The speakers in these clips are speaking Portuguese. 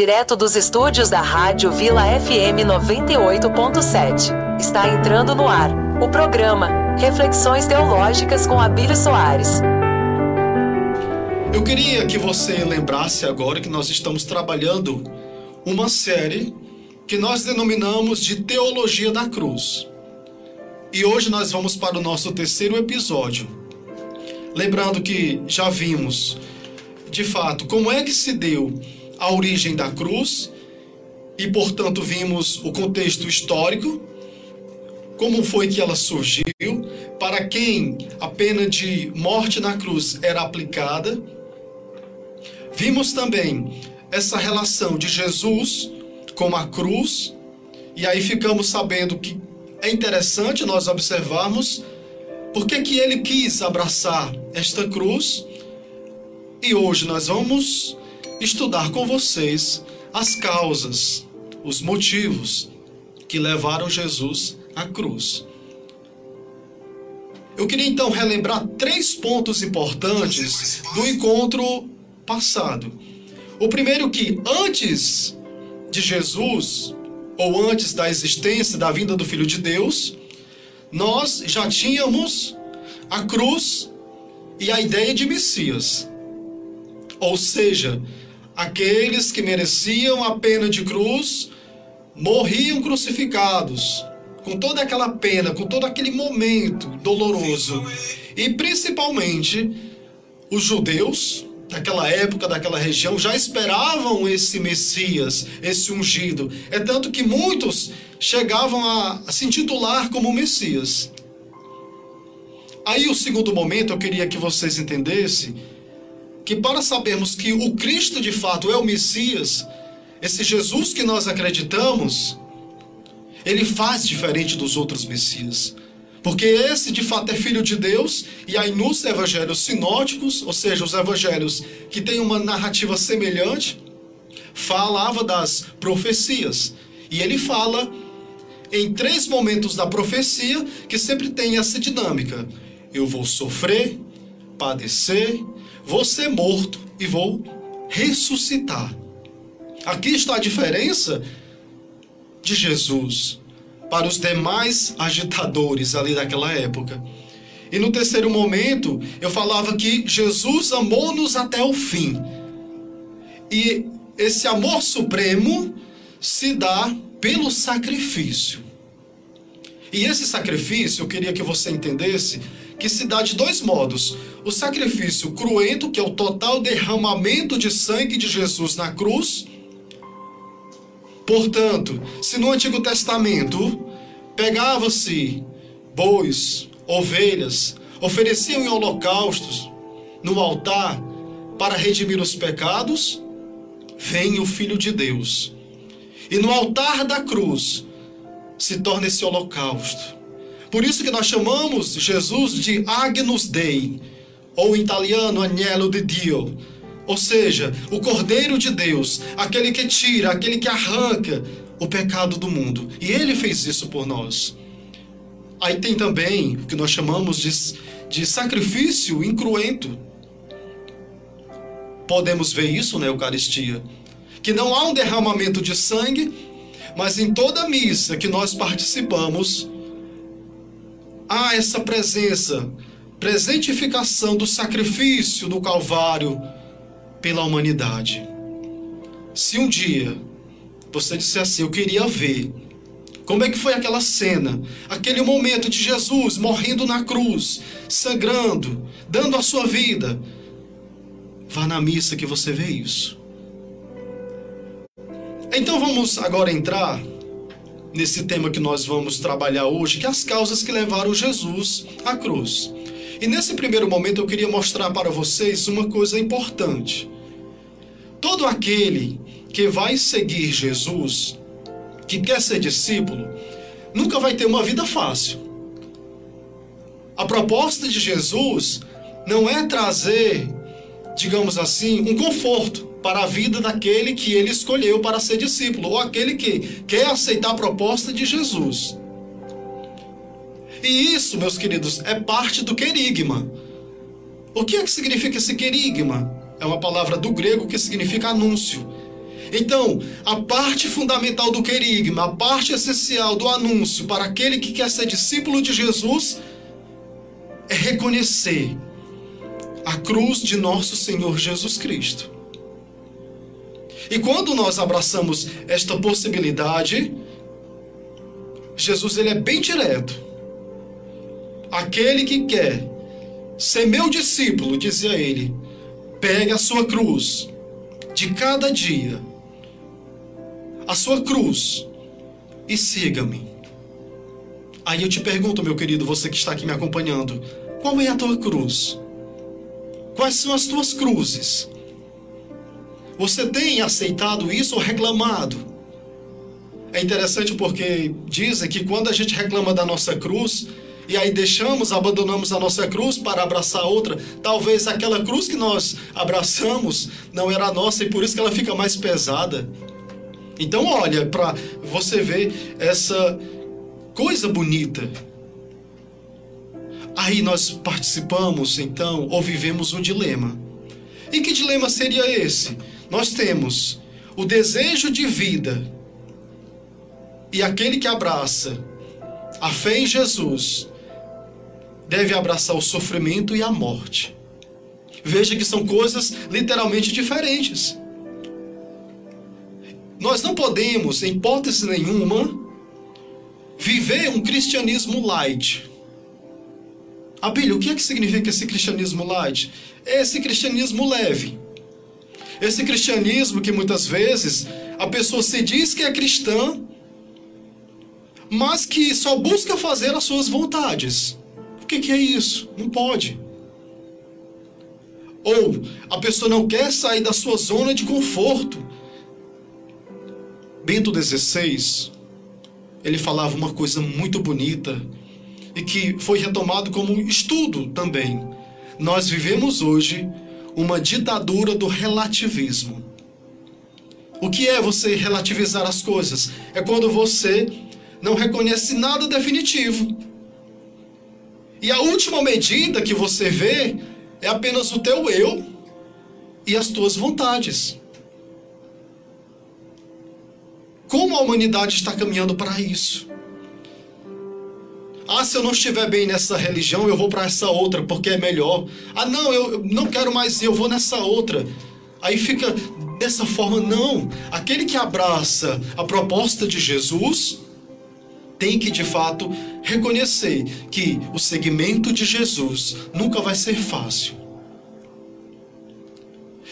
Direto dos estúdios da Rádio Vila FM 98.7. Está entrando no ar o programa Reflexões Teológicas com Abílio Soares. Eu queria que você lembrasse agora que nós estamos trabalhando uma série que nós denominamos de Teologia da Cruz. E hoje nós vamos para o nosso terceiro episódio. Lembrando que já vimos, de fato, como é que se deu a origem da cruz e, portanto, vimos o contexto histórico, como foi que ela surgiu, para quem a pena de morte na cruz era aplicada. Vimos também essa relação de Jesus com a cruz, e aí ficamos sabendo que é interessante nós observarmos por que, que ele quis abraçar esta cruz. E hoje nós vamos estudar com vocês as causas, os motivos que levaram Jesus à cruz. Eu queria então relembrar três pontos importantes do encontro passado. O primeiro que antes de Jesus ou antes da existência da vinda do Filho de Deus, nós já tínhamos a cruz e a ideia de Messias. Ou seja, aqueles que mereciam a pena de cruz morriam crucificados, com toda aquela pena, com todo aquele momento doloroso. E principalmente os judeus daquela época, daquela região, já esperavam esse Messias, esse ungido. É tanto que muitos chegavam a, a se intitular como Messias. Aí o segundo momento eu queria que vocês entendessem que para sabermos que o Cristo de fato é o Messias, esse Jesus que nós acreditamos, ele faz diferente dos outros Messias. Porque esse de fato é filho de Deus, e aí nos evangelhos sinóticos, ou seja, os evangelhos que têm uma narrativa semelhante, falava das profecias. E ele fala em três momentos da profecia que sempre tem essa dinâmica: eu vou sofrer, padecer, vou ser morto e vou ressuscitar. Aqui está a diferença de Jesus para os demais agitadores ali daquela época. E no terceiro momento, eu falava que Jesus amou-nos até o fim. E esse amor supremo se dá pelo sacrifício. E esse sacrifício, eu queria que você entendesse, que se dá de dois modos. O sacrifício cruento, que é o total derramamento de sangue de Jesus na cruz, Portanto, se no Antigo Testamento pegava-se bois, ovelhas, ofereciam em holocaustos no altar para redimir os pecados, vem o Filho de Deus. E no altar da cruz se torna esse holocausto. Por isso que nós chamamos Jesus de Agnus Dei, ou em italiano Agnello di Dio, ou seja, o Cordeiro de Deus, aquele que tira, aquele que arranca o pecado do mundo. E ele fez isso por nós. Aí tem também o que nós chamamos de, de sacrifício incruento. Podemos ver isso na Eucaristia. Que não há um derramamento de sangue, mas em toda missa que nós participamos, há essa presença, presentificação do sacrifício do Calvário pela humanidade. Se um dia você disser assim, eu queria ver como é que foi aquela cena, aquele momento de Jesus morrendo na cruz, sangrando, dando a sua vida, vá na missa que você vê isso. Então vamos agora entrar nesse tema que nós vamos trabalhar hoje, que é as causas que levaram Jesus à cruz. E nesse primeiro momento eu queria mostrar para vocês uma coisa importante. Todo aquele que vai seguir Jesus, que quer ser discípulo, nunca vai ter uma vida fácil. A proposta de Jesus não é trazer, digamos assim, um conforto para a vida daquele que ele escolheu para ser discípulo, ou aquele que quer aceitar a proposta de Jesus. E isso, meus queridos, é parte do querigma. O que é que significa esse querigma? É uma palavra do grego que significa anúncio. Então, a parte fundamental do querigma, a parte essencial do anúncio para aquele que quer ser discípulo de Jesus é reconhecer a cruz de nosso Senhor Jesus Cristo. E quando nós abraçamos esta possibilidade, Jesus ele é bem direto. Aquele que quer ser meu discípulo, dizia ele, pegue a sua cruz de cada dia, a sua cruz, e siga-me. Aí eu te pergunto, meu querido, você que está aqui me acompanhando, qual é a tua cruz? Quais são as tuas cruzes? Você tem aceitado isso ou reclamado? É interessante porque dizem que quando a gente reclama da nossa cruz, e aí deixamos, abandonamos a nossa cruz para abraçar outra, talvez aquela cruz que nós abraçamos não era nossa e por isso que ela fica mais pesada. Então, olha, para você ver essa coisa bonita Aí nós participamos, então, ou vivemos um dilema. E que dilema seria esse? Nós temos o desejo de vida e aquele que abraça a fé em Jesus deve abraçar o sofrimento e a morte. Veja que são coisas literalmente diferentes. Nós não podemos, em hipótese nenhuma, viver um cristianismo light Abílio, o que é que significa esse cristianismo light? Esse cristianismo leve. Esse cristianismo que muitas vezes a pessoa se diz que é cristã, mas que só busca fazer as suas vontades. O que, que é isso? Não pode. Ou a pessoa não quer sair da sua zona de conforto. Bento XVI, ele falava uma coisa muito bonita e que foi retomado como estudo também. Nós vivemos hoje uma ditadura do relativismo. O que é você relativizar as coisas? É quando você não reconhece nada definitivo. E a última medida que você vê é apenas o teu eu e as tuas vontades. Como a humanidade está caminhando para isso? Ah, se eu não estiver bem nessa religião, eu vou para essa outra porque é melhor. Ah, não, eu não quero mais eu vou nessa outra. Aí fica dessa forma, não. Aquele que abraça a proposta de Jesus tem que de fato reconhecer que o segmento de Jesus nunca vai ser fácil.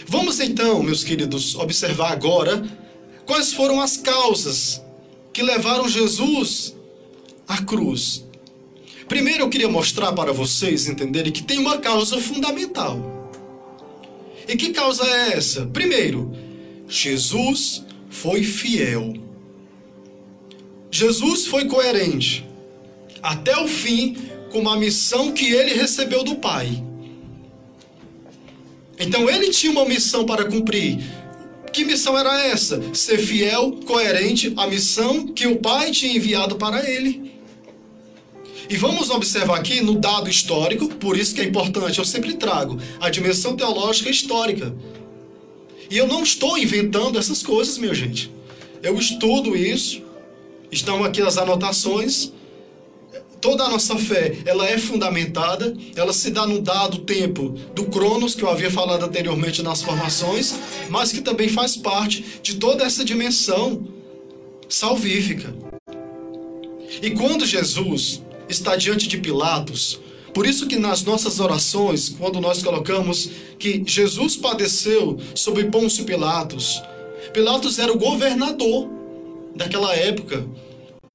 Vamos então, meus queridos, observar agora quais foram as causas que levaram Jesus à cruz. Primeiro eu queria mostrar para vocês entenderem que tem uma causa fundamental. E que causa é essa? Primeiro, Jesus foi fiel. Jesus foi coerente até o fim com a missão que ele recebeu do Pai. Então ele tinha uma missão para cumprir. Que missão era essa? Ser fiel, coerente à missão que o Pai tinha enviado para ele. E vamos observar aqui no dado histórico, por isso que é importante, eu sempre trago a dimensão teológica histórica. E eu não estou inventando essas coisas, minha gente. Eu estudo isso, estão aqui as anotações. Toda a nossa fé, ela é fundamentada, ela se dá no dado tempo do Cronos, que eu havia falado anteriormente nas formações, mas que também faz parte de toda essa dimensão salvífica. E quando Jesus está diante de Pilatos. Por isso que nas nossas orações, quando nós colocamos que Jesus padeceu sob Pôncio Pilatos, Pilatos era o governador daquela época.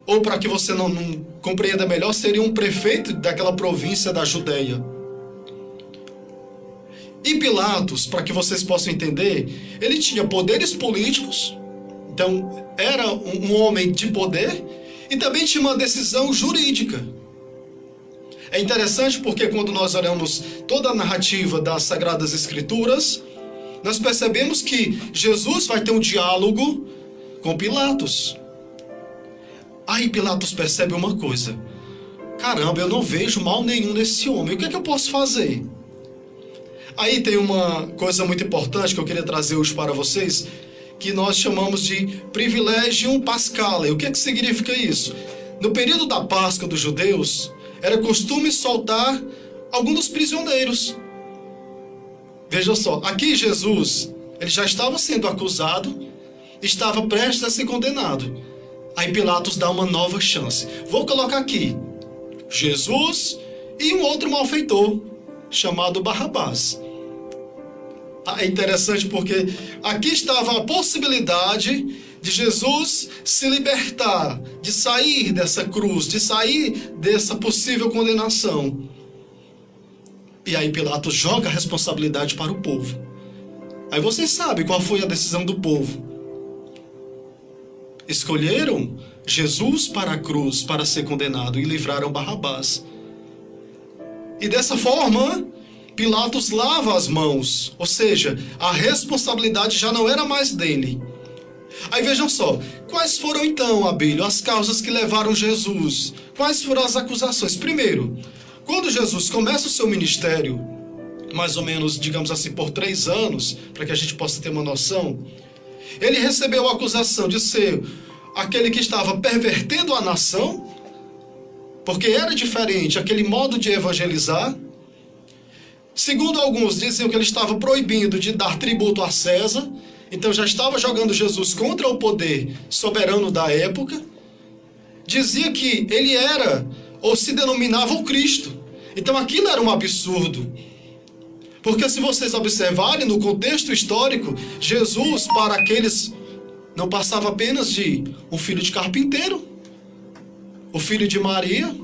Ou para que você não, não compreenda melhor, seria um prefeito daquela província da Judéia. E Pilatos, para que vocês possam entender, ele tinha poderes políticos, então era um, um homem de poder, e também tinha uma decisão jurídica. É interessante porque quando nós olhamos toda a narrativa das Sagradas Escrituras, nós percebemos que Jesus vai ter um diálogo com Pilatos. Aí Pilatos percebe uma coisa: caramba, eu não vejo mal nenhum nesse homem, o que é que eu posso fazer? Aí tem uma coisa muito importante que eu queria trazer hoje para vocês, que nós chamamos de privilegium pascale. O que, é que significa isso? No período da Páscoa dos judeus, era costume soltar alguns dos prisioneiros. Veja só, aqui Jesus, ele já estava sendo acusado, estava prestes a ser condenado. Aí Pilatos dá uma nova chance. Vou colocar aqui Jesus e um outro malfeitor chamado Barrabás. Ah, é interessante porque aqui estava a possibilidade de Jesus se libertar, de sair dessa cruz, de sair dessa possível condenação. E aí Pilatos joga a responsabilidade para o povo. Aí vocês sabem qual foi a decisão do povo. Escolheram Jesus para a cruz para ser condenado e livraram Barrabás. E dessa forma, Pilatos lava as mãos, ou seja, a responsabilidade já não era mais dele. Aí vejam só, quais foram então, Abílio, as causas que levaram Jesus? Quais foram as acusações? Primeiro, quando Jesus começa o seu ministério, mais ou menos, digamos assim, por três anos, para que a gente possa ter uma noção, ele recebeu a acusação de ser aquele que estava pervertendo a nação, porque era diferente aquele modo de evangelizar. Segundo alguns, diziam que ele estava proibindo de dar tributo a César, então já estava jogando Jesus contra o poder soberano da época. Dizia que ele era, ou se denominava o Cristo. Então aquilo era um absurdo. Porque se vocês observarem no contexto histórico, Jesus, para aqueles, não passava apenas de um filho de carpinteiro, o filho de Maria,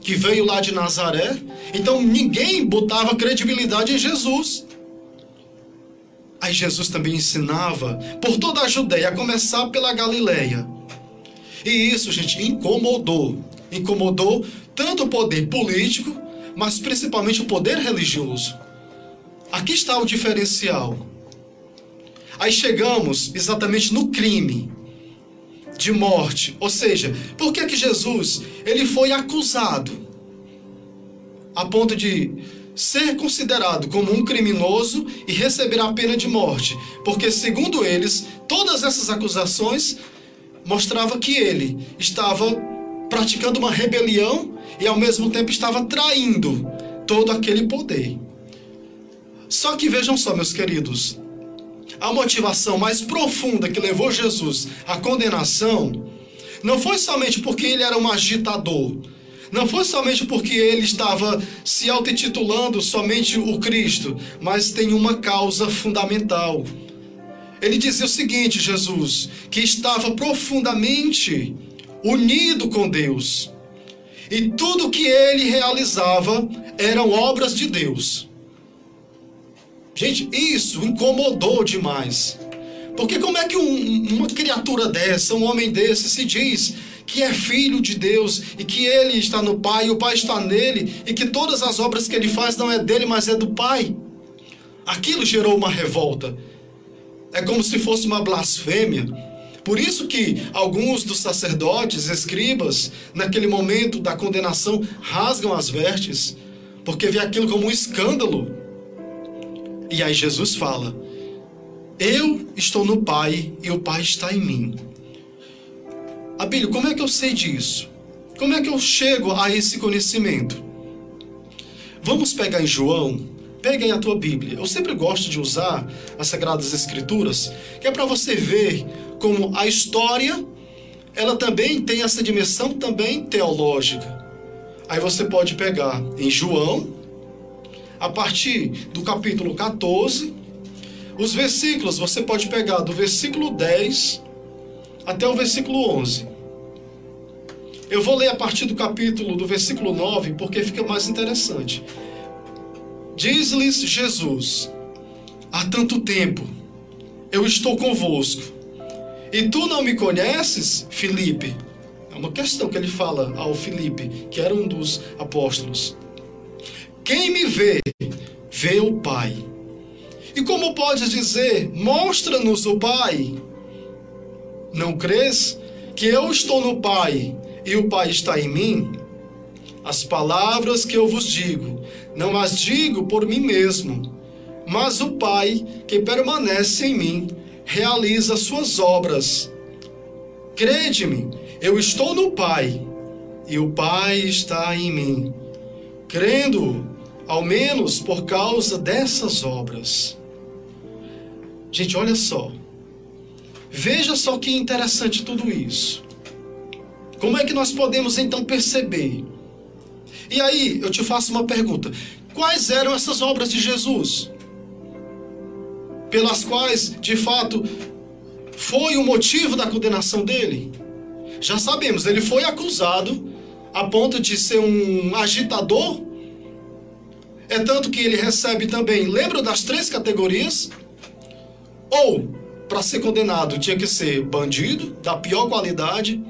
que veio lá de Nazaré. Então ninguém botava credibilidade em Jesus. Aí Jesus também ensinava por toda a Judéia, a começar pela Galileia. E isso, gente, incomodou. Incomodou tanto o poder político, mas principalmente o poder religioso. Aqui está o diferencial. Aí chegamos exatamente no crime de morte. Ou seja, por que que Jesus ele foi acusado a ponto de ser considerado como um criminoso e receber a pena de morte? Porque segundo eles, todas essas acusações mostrava que ele estava praticando uma rebelião e ao mesmo tempo estava traindo todo aquele poder. Só que vejam só, meus queridos, a motivação mais profunda que levou Jesus à condenação não foi somente porque ele era um agitador, não foi somente porque ele estava se auto-intitulando somente o Cristo, mas tem uma causa fundamental. Ele dizia o seguinte, Jesus, que estava profundamente unido com Deus. E tudo que ele realizava eram obras de Deus. Gente, isso incomodou demais. Porque como é que um, uma criatura dessa, um homem desse, se diz que é filho de Deus e que ele está no Pai e o Pai está nele e que todas as obras que ele faz não é dele, mas é do Pai? Aquilo gerou uma revolta. É como se fosse uma blasfêmia. Por isso que alguns dos sacerdotes, escribas, naquele momento da condenação, rasgam as vestes, porque vê aquilo como um escândalo. E aí Jesus fala: Eu estou no Pai e o Pai está em mim. Abílio, como é que eu sei disso? Como é que eu chego a esse conhecimento? Vamos pegar em João. Pega aí a tua Bíblia. Eu sempre gosto de usar as Sagradas Escrituras, que é para você ver como a história, ela também tem essa dimensão também teológica. Aí você pode pegar em João, a partir do capítulo 14. Os versículos você pode pegar do versículo 10 até o versículo 11. Eu vou ler a partir do capítulo do versículo 9 porque fica mais interessante. Diz-lhes Jesus: Há tanto tempo eu estou convosco, e tu não me conheces, Filipe? É uma questão que ele fala ao Filipe, que era um dos apóstolos. Quem me vê, vê o Pai. E como podes dizer, mostra-nos o Pai? Não crês que eu estou no Pai e o Pai está em mim? As palavras que eu vos digo, não as digo por mim mesmo, mas o Pai que permanece em mim, realiza suas obras. Crede-me, eu estou no Pai e o Pai está em mim. Crendo, ao menos por causa dessas obras. Gente, olha só. Veja só que interessante tudo isso. Como é que nós podemos então perceber? E aí, eu te faço uma pergunta: quais eram essas obras de Jesus? Pelas quais, de fato, foi o motivo da condenação dele? Já sabemos, ele foi acusado a ponto de ser um agitador. É tanto que ele recebe também, lembra das três categorias? Ou, para ser condenado, tinha que ser bandido, da pior qualidade,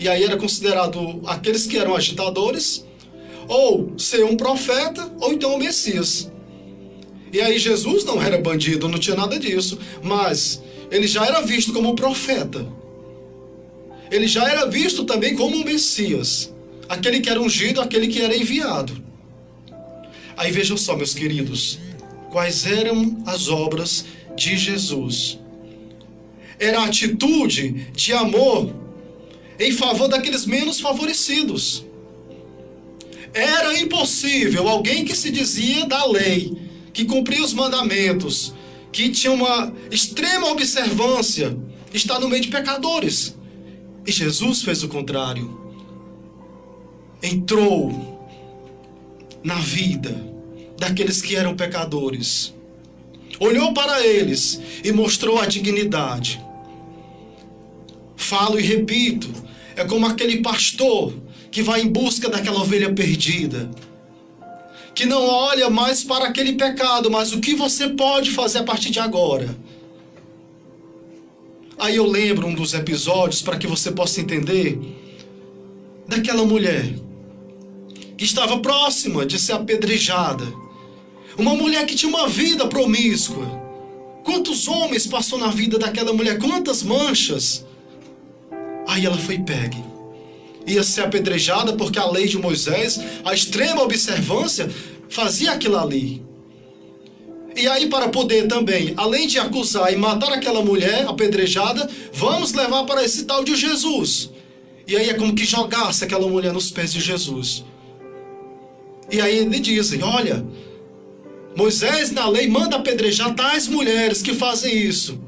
e aí era considerado aqueles que eram agitadores, ou ser um profeta, ou então o Messias. E aí Jesus não era bandido, não tinha nada disso, mas ele já era visto como profeta. Ele já era visto também como um Messias, aquele que era ungido, aquele que era enviado. Aí vejam só, meus queridos, quais eram as obras de Jesus. Era a atitude de amor em favor daqueles menos favorecidos. Era impossível alguém que se dizia da lei, que cumpria os mandamentos, que tinha uma extrema observância, estar no meio de pecadores. E Jesus fez o contrário. Entrou na vida daqueles que eram pecadores olhou para eles e mostrou a dignidade. Falo e repito, é como aquele pastor que vai em busca daquela ovelha perdida, que não olha mais para aquele pecado, mas o que você pode fazer a partir de agora. Aí eu lembro um dos episódios para que você possa entender daquela mulher que estava próxima de ser apedrejada uma mulher que tinha uma vida promíscua. Quantos homens passou na vida daquela mulher? Quantas manchas? Aí ela foi pegue. Ia ser apedrejada porque a lei de Moisés, a extrema observância, fazia aquilo ali. E aí, para poder também, além de acusar e matar aquela mulher apedrejada, vamos levar para esse tal de Jesus. E aí é como que jogasse aquela mulher nos pés de Jesus. E aí eles dizem: Olha, Moisés na lei manda apedrejar tais mulheres que fazem isso.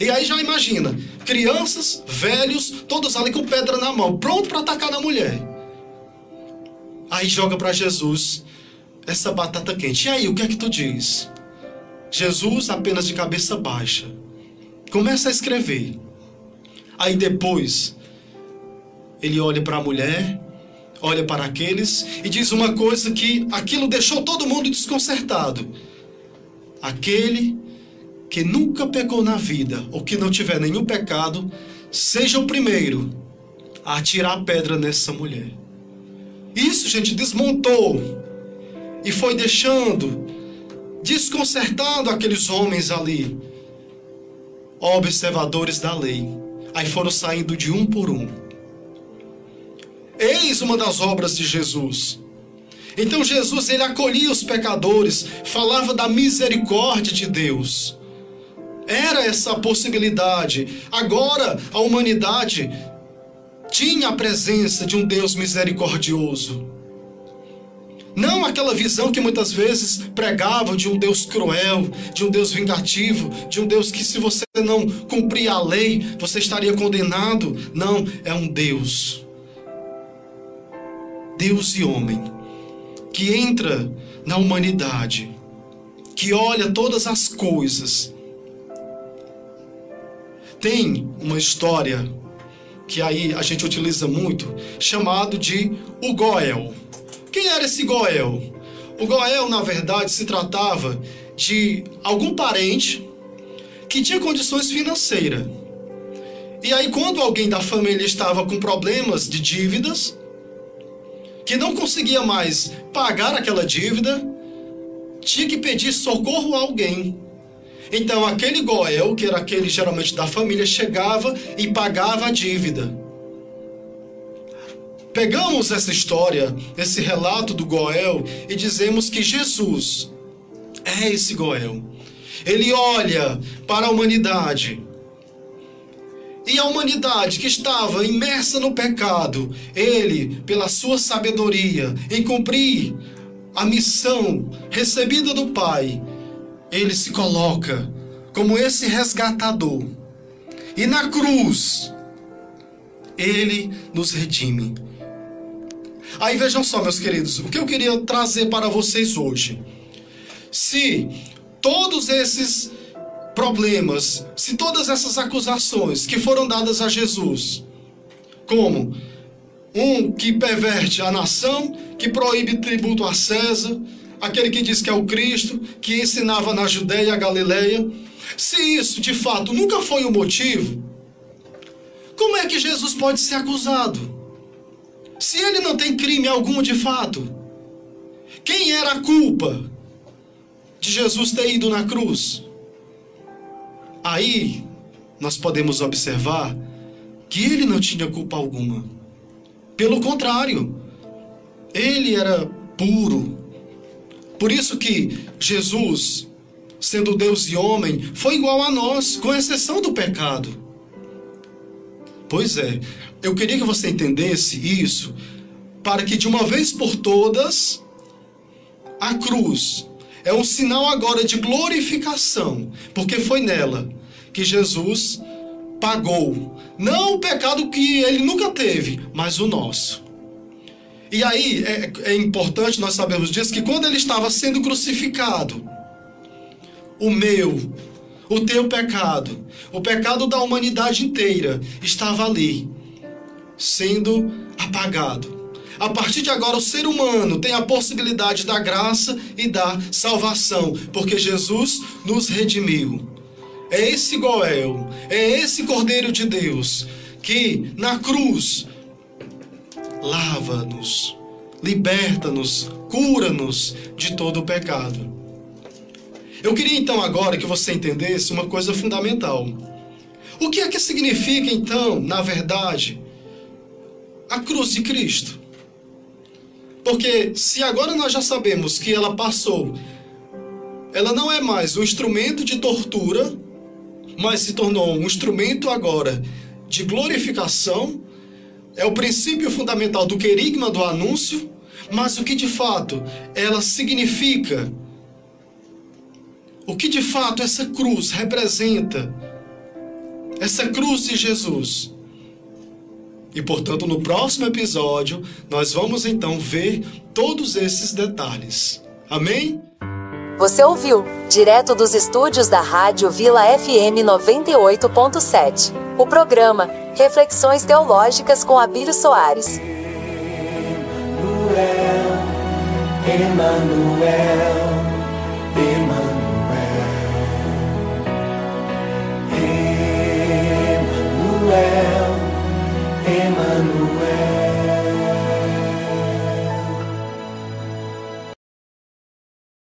E aí já imagina, crianças, velhos, todos ali com pedra na mão, pronto para atacar na mulher. Aí joga para Jesus essa batata quente. E aí, o que é que tu diz? Jesus apenas de cabeça baixa. Começa a escrever. Aí depois ele olha para a mulher olha para aqueles e diz uma coisa que aquilo deixou todo mundo desconcertado. Aquele que nunca pecou na vida ou que não tiver nenhum pecado, seja o primeiro a atirar a pedra nessa mulher. Isso, gente, desmontou e foi deixando desconcertando aqueles homens ali, observadores da lei. Aí foram saindo de um por um. Eis uma das obras de Jesus. Então Jesus ele acolhia os pecadores, falava da misericórdia de Deus. Era essa possibilidade. Agora a humanidade tinha a presença de um Deus misericordioso. Não aquela visão que muitas vezes pregava de um Deus cruel, de um Deus vingativo, de um Deus que se você não cumprir a lei, você estaria condenado. Não, é um Deus Deus e homem, que entra na humanidade, que olha todas as coisas. Tem uma história que aí a gente utiliza muito, chamado de o Goel. Quem era esse Goel? O Goel, na verdade, se tratava de algum parente que tinha condições financeiras. E aí, quando alguém da família estava com problemas de dívidas, que não conseguia mais pagar aquela dívida, tinha que pedir socorro a alguém. Então aquele Goel, que era aquele geralmente da família, chegava e pagava a dívida. Pegamos essa história, esse relato do Goel e dizemos que Jesus é esse Goel. Ele olha para a humanidade. E a humanidade que estava imersa no pecado, ele, pela sua sabedoria, em cumprir a missão recebida do Pai, ele se coloca como esse resgatador. E na cruz, ele nos redime. Aí vejam só, meus queridos, o que eu queria trazer para vocês hoje. Se todos esses problemas, se todas essas acusações que foram dadas a Jesus, como um que perverte a nação, que proíbe tributo a César, aquele que diz que é o Cristo, que ensinava na Judéia e a Galileia, se isso de fato nunca foi o motivo, como é que Jesus pode ser acusado? Se ele não tem crime algum de fato, quem era a culpa de Jesus ter ido na cruz? Aí nós podemos observar que ele não tinha culpa alguma. Pelo contrário, ele era puro. Por isso que Jesus, sendo Deus e homem, foi igual a nós, com exceção do pecado. Pois é, eu queria que você entendesse isso, para que de uma vez por todas, a cruz é um sinal agora de glorificação, porque foi nela que Jesus pagou, não o pecado que ele nunca teve, mas o nosso. E aí é, é importante nós sabermos disso que quando ele estava sendo crucificado, o meu, o teu pecado, o pecado da humanidade inteira estava ali, sendo apagado. A partir de agora, o ser humano tem a possibilidade da graça e da salvação, porque Jesus nos redimiu. É esse Goel, é esse Cordeiro de Deus que na cruz lava-nos, liberta-nos, cura-nos de todo o pecado. Eu queria então agora que você entendesse uma coisa fundamental. O que é que significa então, na verdade, a cruz de Cristo? Porque se agora nós já sabemos que ela passou, ela não é mais um instrumento de tortura, mas se tornou um instrumento agora de glorificação, é o princípio fundamental do querigma do anúncio, mas o que de fato ela significa o que de fato essa cruz representa, essa cruz de Jesus. E portanto, no próximo episódio, nós vamos então ver todos esses detalhes. Amém? Você ouviu, direto dos estúdios da Rádio Vila FM 98.7, o programa Reflexões Teológicas com Abílio Soares. Emmanuel, Emmanuel.